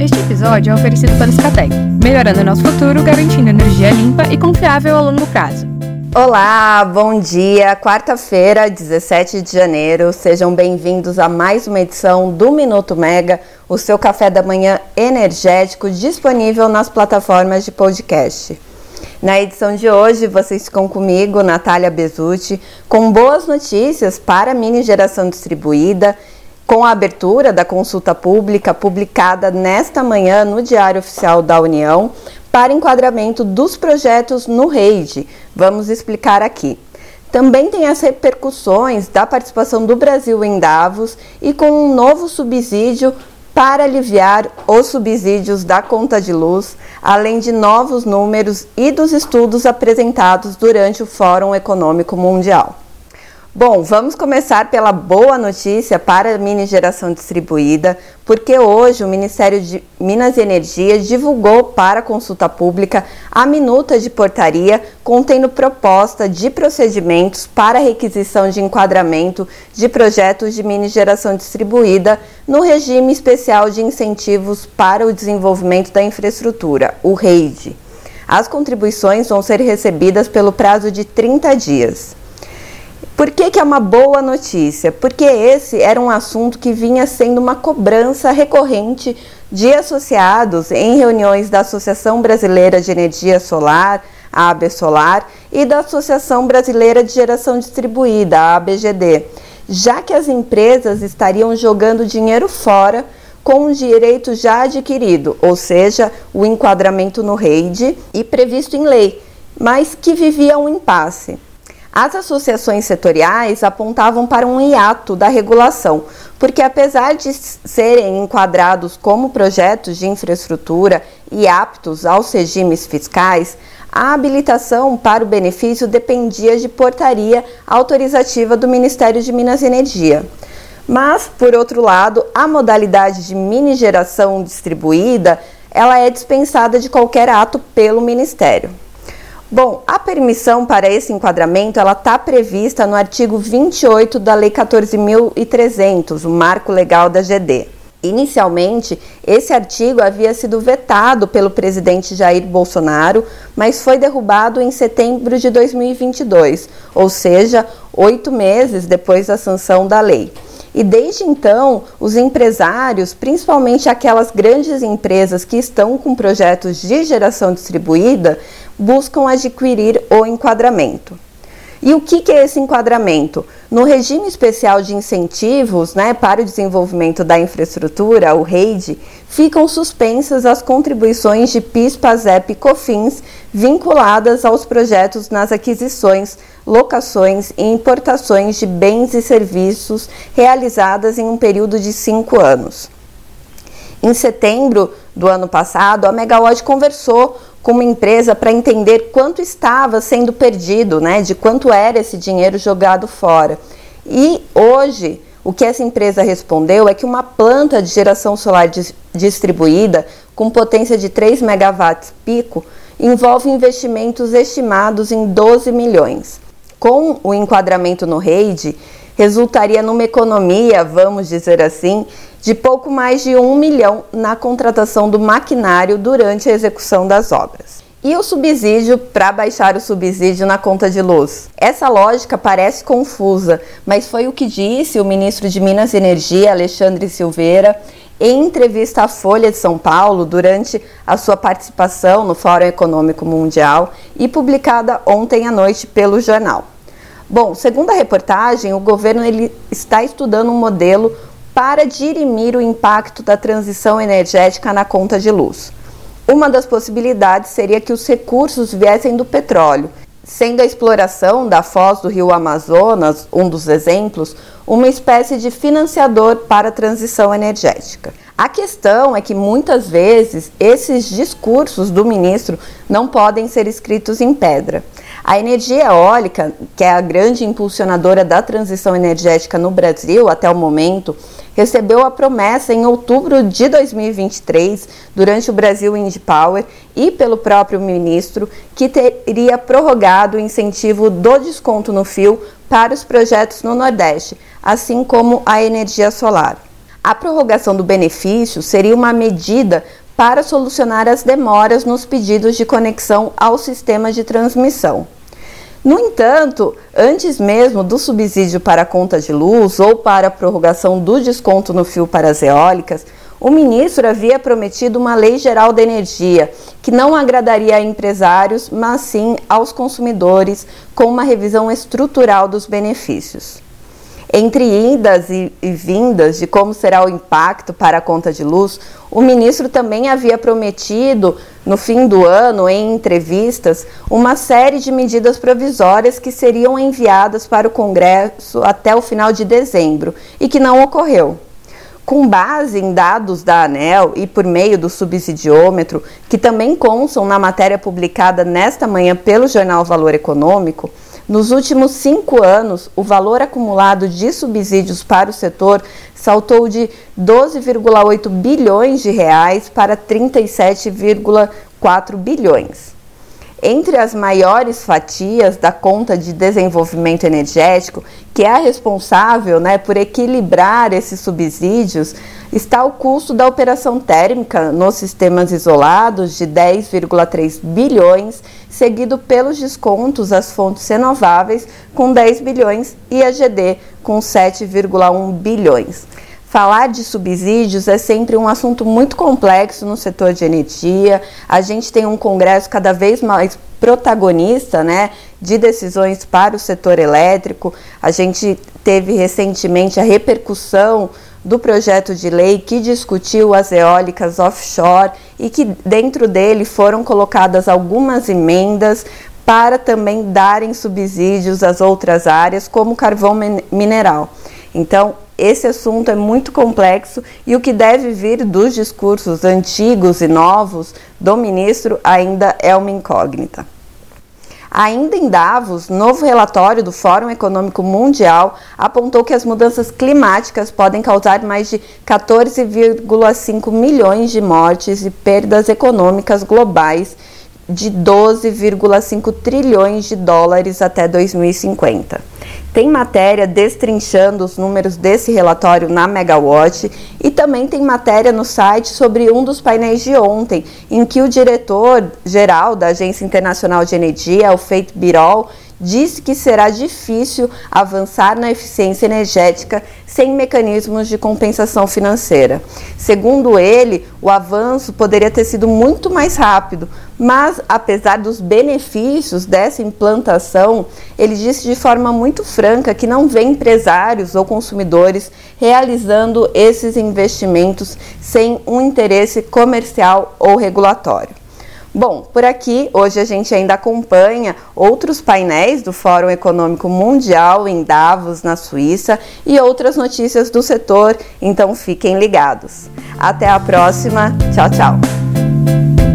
Este episódio é oferecido pela Scatec, melhorando nosso futuro, garantindo energia limpa e confiável a longo prazo. Olá, bom dia. Quarta-feira, 17 de janeiro. Sejam bem-vindos a mais uma edição do Minuto Mega, o seu café da manhã energético disponível nas plataformas de podcast. Na edição de hoje, vocês ficam comigo, Natália Bezutti, com boas notícias para a mini geração distribuída com a abertura da consulta pública publicada nesta manhã no Diário Oficial da União para enquadramento dos projetos no REID. Vamos explicar aqui. Também tem as repercussões da participação do Brasil em Davos e com um novo subsídio para aliviar os subsídios da conta de luz, além de novos números e dos estudos apresentados durante o Fórum Econômico Mundial. Bom, vamos começar pela boa notícia para a mini geração distribuída, porque hoje o Ministério de Minas e Energia divulgou para consulta pública a minuta de portaria contendo proposta de procedimentos para requisição de enquadramento de projetos de mini geração distribuída no regime especial de incentivos para o desenvolvimento da infraestrutura, o REID. As contribuições vão ser recebidas pelo prazo de 30 dias. Por que, que é uma boa notícia? Porque esse era um assunto que vinha sendo uma cobrança recorrente de associados em reuniões da Associação Brasileira de Energia Solar, a AB Solar, e da Associação Brasileira de Geração Distribuída, a ABGD, já que as empresas estariam jogando dinheiro fora com o direito já adquirido, ou seja, o enquadramento no REID e previsto em lei, mas que vivia um impasse. As associações setoriais apontavam para um hiato da regulação, porque apesar de serem enquadrados como projetos de infraestrutura e aptos aos regimes fiscais, a habilitação para o benefício dependia de portaria autorizativa do Ministério de Minas e Energia. Mas, por outro lado, a modalidade de mini geração distribuída, ela é dispensada de qualquer ato pelo Ministério. Bom, a permissão para esse enquadramento ela está prevista no artigo 28 da Lei 14.300, o Marco Legal da GD. Inicialmente, esse artigo havia sido vetado pelo presidente Jair Bolsonaro, mas foi derrubado em setembro de 2022, ou seja, oito meses depois da sanção da lei. E desde então, os empresários, principalmente aquelas grandes empresas que estão com projetos de geração distribuída, buscam adquirir o enquadramento. E o que, que, é esse enquadramento? No regime especial de incentivos né, para o desenvolvimento da infraestrutura, o REID, ficam suspensas as contribuições de PIS, PASEP e COFINS vinculadas aos projetos nas aquisições, locações e importações de bens e serviços realizadas em um período de cinco anos. Em setembro do ano passado, a Megawatt conversou com uma empresa para entender quanto estava sendo perdido, né, de quanto era esse dinheiro jogado fora. E hoje, o que essa empresa respondeu é que uma planta de geração solar distribuída com potência de 3 megawatts pico envolve investimentos estimados em 12 milhões. Com o enquadramento no REID, resultaria numa economia, vamos dizer assim, de pouco mais de um milhão na contratação do maquinário durante a execução das obras. E o subsídio para baixar o subsídio na conta de luz? Essa lógica parece confusa, mas foi o que disse o ministro de Minas e Energia, Alexandre Silveira, em entrevista à Folha de São Paulo durante a sua participação no Fórum Econômico Mundial e publicada ontem à noite pelo jornal. Bom, segundo a reportagem, o governo ele está estudando um modelo para dirimir o impacto da transição energética na conta de luz. Uma das possibilidades seria que os recursos viessem do petróleo, sendo a exploração da foz do rio Amazonas, um dos exemplos, uma espécie de financiador para a transição energética. A questão é que muitas vezes esses discursos do ministro não podem ser escritos em pedra. A energia eólica, que é a grande impulsionadora da transição energética no Brasil até o momento, recebeu a promessa em outubro de 2023, durante o Brasil Wind Power, e pelo próprio ministro, que teria prorrogado o incentivo do desconto no fio para os projetos no Nordeste, assim como a energia solar. A prorrogação do benefício seria uma medida para solucionar as demoras nos pedidos de conexão ao sistema de transmissão. No entanto, antes mesmo do subsídio para a conta de luz ou para a prorrogação do desconto no fio para as eólicas, o ministro havia prometido uma lei geral da energia que não agradaria a empresários, mas sim aos consumidores, com uma revisão estrutural dos benefícios. Entre idas e, e, vindas de como será o impacto para a conta de luz, o ministro também havia prometido, no fim do ano, em entrevistas, uma série de medidas provisórias que seriam enviadas para o Congresso até o final de dezembro e que não ocorreu. Com base em dados da ANEL e por meio do subsidiômetro, que também constam na matéria publicada nesta manhã pelo jornal Valor Econômico, nos últimos cinco anos, o valor acumulado de subsídios para o setor saltou de 12,8 bilhões de reais para 37,4 bilhões. Entre as maiores fatias da conta de desenvolvimento energético, que é a responsável né, por equilibrar esses subsídios, está o custo da operação térmica nos sistemas isolados de 10,3 bilhões, seguido pelos descontos às fontes renováveis com 10 bilhões e a GD com 7,1 bilhões. Falar de subsídios é sempre um assunto muito complexo no setor de energia. A gente tem um Congresso cada vez mais protagonista né, de decisões para o setor elétrico. A gente teve recentemente a repercussão do projeto de lei que discutiu as eólicas offshore e que dentro dele foram colocadas algumas emendas para também darem subsídios às outras áreas, como carvão mineral. Então, esse assunto é muito complexo e o que deve vir dos discursos antigos e novos do ministro ainda é uma incógnita. Ainda em Davos, novo relatório do Fórum Econômico Mundial apontou que as mudanças climáticas podem causar mais de 14,5 milhões de mortes e perdas econômicas globais de 12,5 trilhões de dólares até 2050. Tem matéria destrinchando os números desse relatório na Megawatt e também tem matéria no site sobre um dos painéis de ontem, em que o diretor-geral da Agência Internacional de Energia, o Feito Birol, disse que será difícil avançar na eficiência energética sem mecanismos de compensação financeira. Segundo ele, o avanço poderia ter sido muito mais rápido, mas apesar dos benefícios dessa implantação, ele disse de forma muito franca que não vê empresários ou consumidores realizando esses investimentos sem um interesse comercial ou regulatório. Bom, por aqui hoje a gente ainda acompanha outros painéis do Fórum Econômico Mundial em Davos, na Suíça, e outras notícias do setor, então fiquem ligados. Até a próxima, tchau, tchau.